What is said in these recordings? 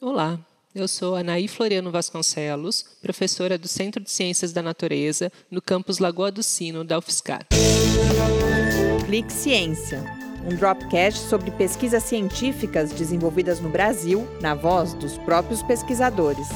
Olá, eu sou Anaí Floriano Vasconcelos, professora do Centro de Ciências da Natureza, no campus Lagoa do Sino, da UFSCar. Clique Ciência, um dropcast sobre pesquisas científicas desenvolvidas no Brasil, na voz dos próprios pesquisadores.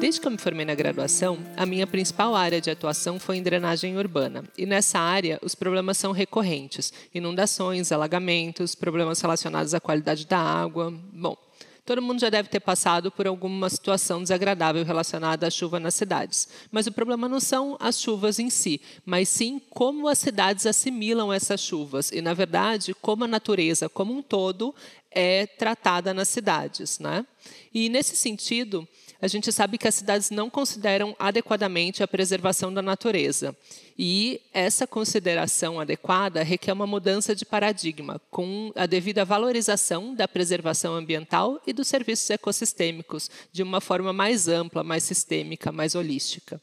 Desde que eu me formei na graduação, a minha principal área de atuação foi em drenagem urbana. E nessa área, os problemas são recorrentes: inundações, alagamentos, problemas relacionados à qualidade da água. Bom, todo mundo já deve ter passado por alguma situação desagradável relacionada à chuva nas cidades. Mas o problema não são as chuvas em si, mas sim como as cidades assimilam essas chuvas. E, na verdade, como a natureza como um todo é tratada nas cidades. Né? E, nesse sentido, a gente sabe que as cidades não consideram adequadamente a preservação da natureza. E essa consideração adequada requer uma mudança de paradigma, com a devida valorização da preservação ambiental e dos serviços ecossistêmicos, de uma forma mais ampla, mais sistêmica, mais holística.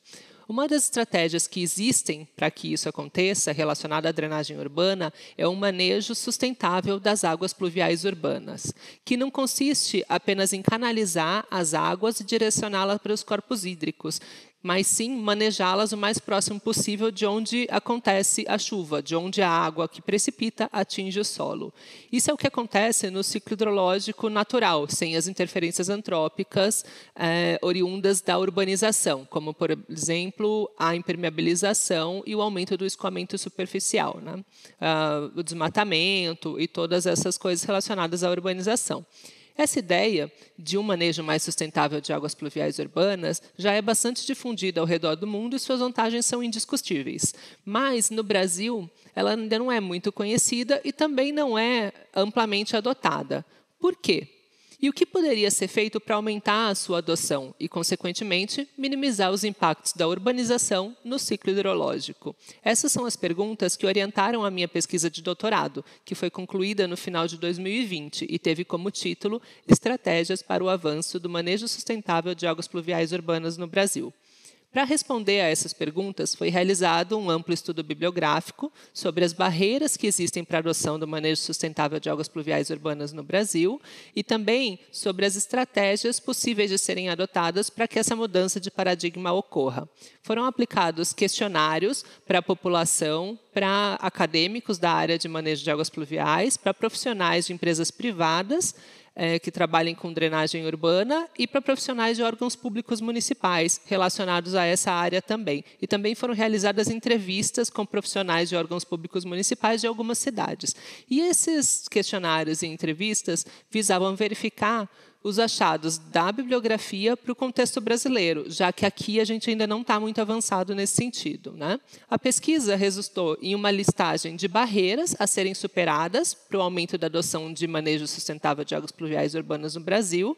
Uma das estratégias que existem para que isso aconteça, relacionada à drenagem urbana, é o manejo sustentável das águas pluviais urbanas, que não consiste apenas em canalizar as águas e direcioná-las para os corpos hídricos, mas sim manejá-las o mais próximo possível de onde acontece a chuva, de onde a água que precipita atinge o solo. Isso é o que acontece no ciclo hidrológico natural, sem as interferências antrópicas é, oriundas da urbanização, como, por exemplo, a impermeabilização e o aumento do escoamento superficial, né? ah, o desmatamento e todas essas coisas relacionadas à urbanização. Essa ideia de um manejo mais sustentável de águas pluviais urbanas já é bastante difundida ao redor do mundo e suas vantagens são indiscutíveis. Mas, no Brasil, ela ainda não é muito conhecida e também não é amplamente adotada. Por quê? E o que poderia ser feito para aumentar a sua adoção e, consequentemente, minimizar os impactos da urbanização no ciclo hidrológico? Essas são as perguntas que orientaram a minha pesquisa de doutorado, que foi concluída no final de 2020 e teve como título Estratégias para o avanço do manejo sustentável de águas pluviais urbanas no Brasil. Para responder a essas perguntas, foi realizado um amplo estudo bibliográfico sobre as barreiras que existem para a adoção do manejo sustentável de águas pluviais urbanas no Brasil e também sobre as estratégias possíveis de serem adotadas para que essa mudança de paradigma ocorra. Foram aplicados questionários para a população, para acadêmicos da área de manejo de águas pluviais, para profissionais de empresas privadas é, que trabalhem com drenagem urbana e para profissionais de órgãos públicos municipais relacionados a essa área também. E também foram realizadas entrevistas com profissionais de órgãos públicos municipais de algumas cidades. E esses questionários e entrevistas visavam verificar os achados da bibliografia para o contexto brasileiro, já que aqui a gente ainda não está muito avançado nesse sentido. Né? A pesquisa resultou em uma listagem de barreiras a serem superadas para o aumento da adoção de manejo sustentável de águas pluviais urbanas no Brasil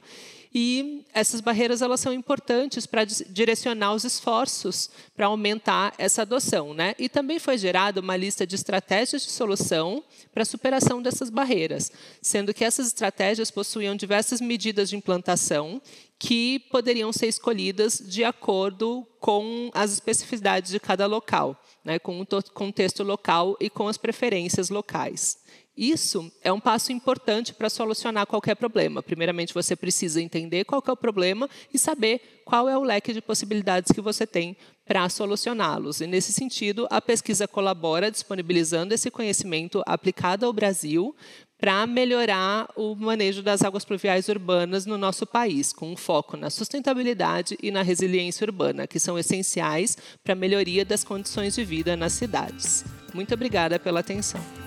e essas barreiras elas são importantes para direcionar os esforços para aumentar essa adoção. Né? E também foi gerada uma lista de estratégias de solução para a superação dessas barreiras, sendo que essas estratégias possuíam diversas medidas de implantação que poderiam ser escolhidas de acordo com as especificidades de cada local, né, com o contexto local e com as preferências locais. Isso é um passo importante para solucionar qualquer problema. Primeiramente, você precisa entender qual é o problema e saber qual é o leque de possibilidades que você tem para solucioná-los. E, nesse sentido, a pesquisa colabora disponibilizando esse conhecimento aplicado ao Brasil para melhorar o manejo das águas pluviais urbanas no nosso país, com um foco na sustentabilidade e na resiliência urbana, que são essenciais para a melhoria das condições de vida nas cidades. Muito obrigada pela atenção.